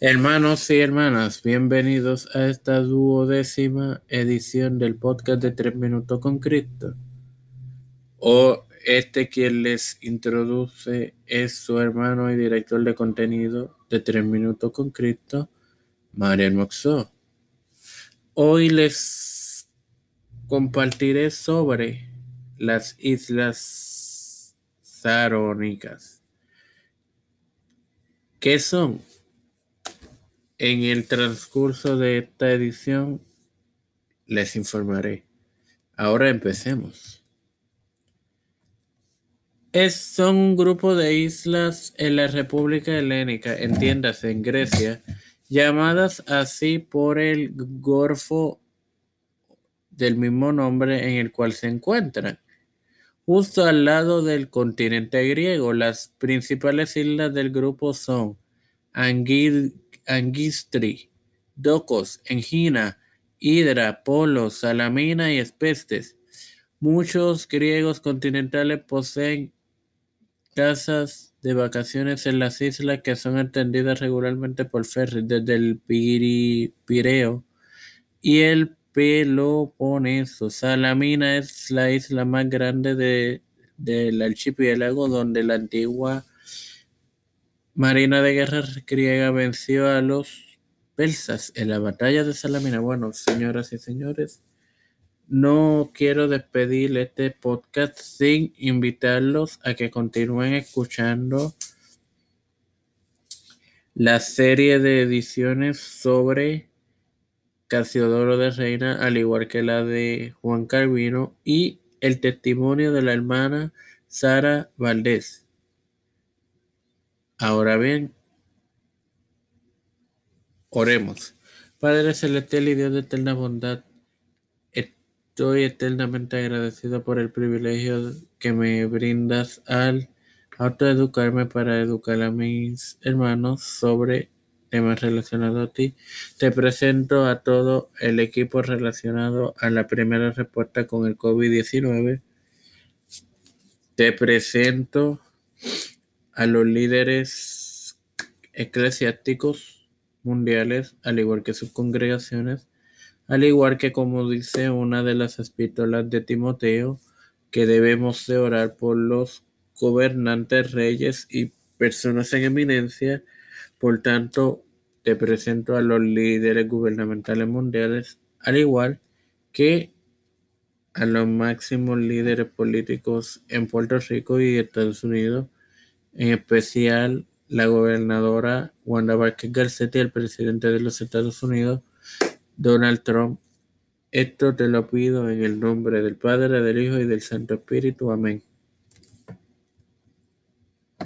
Hermanos y hermanas, bienvenidos a esta duodécima edición del podcast de Tres Minutos con Cristo. O este quien les introduce es su hermano y director de contenido de Tres Minutos con Cristo, Mariel Moxó. Hoy les compartiré sobre las Islas Sarónicas. ¿Qué son? En el transcurso de esta edición les informaré. Ahora empecemos. Es, son un grupo de islas en la República Helénica, entiéndase, en Grecia, llamadas así por el Golfo del mismo nombre en el cual se encuentran. Justo al lado del continente griego, las principales islas del grupo son Anguil Angistri, Docos, Engina, Hidra, Polo, Salamina y Espestes. Muchos griegos continentales poseen casas de vacaciones en las islas que son atendidas regularmente por ferry desde el Pireo y el Peloponeso. Salamina es la isla más grande de, del archipiélago donde la antigua Marina de guerra griega venció a los persas en la batalla de Salamina. Bueno, señoras y señores, no quiero despedir este podcast sin invitarlos a que continúen escuchando la serie de ediciones sobre Casiodoro de Reina, al igual que la de Juan Calvino y el testimonio de la hermana Sara Valdés. Ahora bien, oremos. Padre celestial y Dios de eterna bondad, estoy eternamente agradecido por el privilegio que me brindas al autoeducarme para educar a mis hermanos sobre temas relacionados a ti. Te presento a todo el equipo relacionado a la primera respuesta con el COVID-19. Te presento a los líderes eclesiásticos mundiales, al igual que sus congregaciones, al igual que como dice una de las epístolas de Timoteo, que debemos de orar por los gobernantes, reyes y personas en eminencia. Por tanto, te presento a los líderes gubernamentales mundiales, al igual que a los máximos líderes políticos en Puerto Rico y Estados Unidos, en especial la gobernadora Wanda Vázquez Garcetti, el presidente de los Estados Unidos, Donald Trump. Esto te lo pido en el nombre del Padre, del Hijo y del Santo Espíritu. Amén.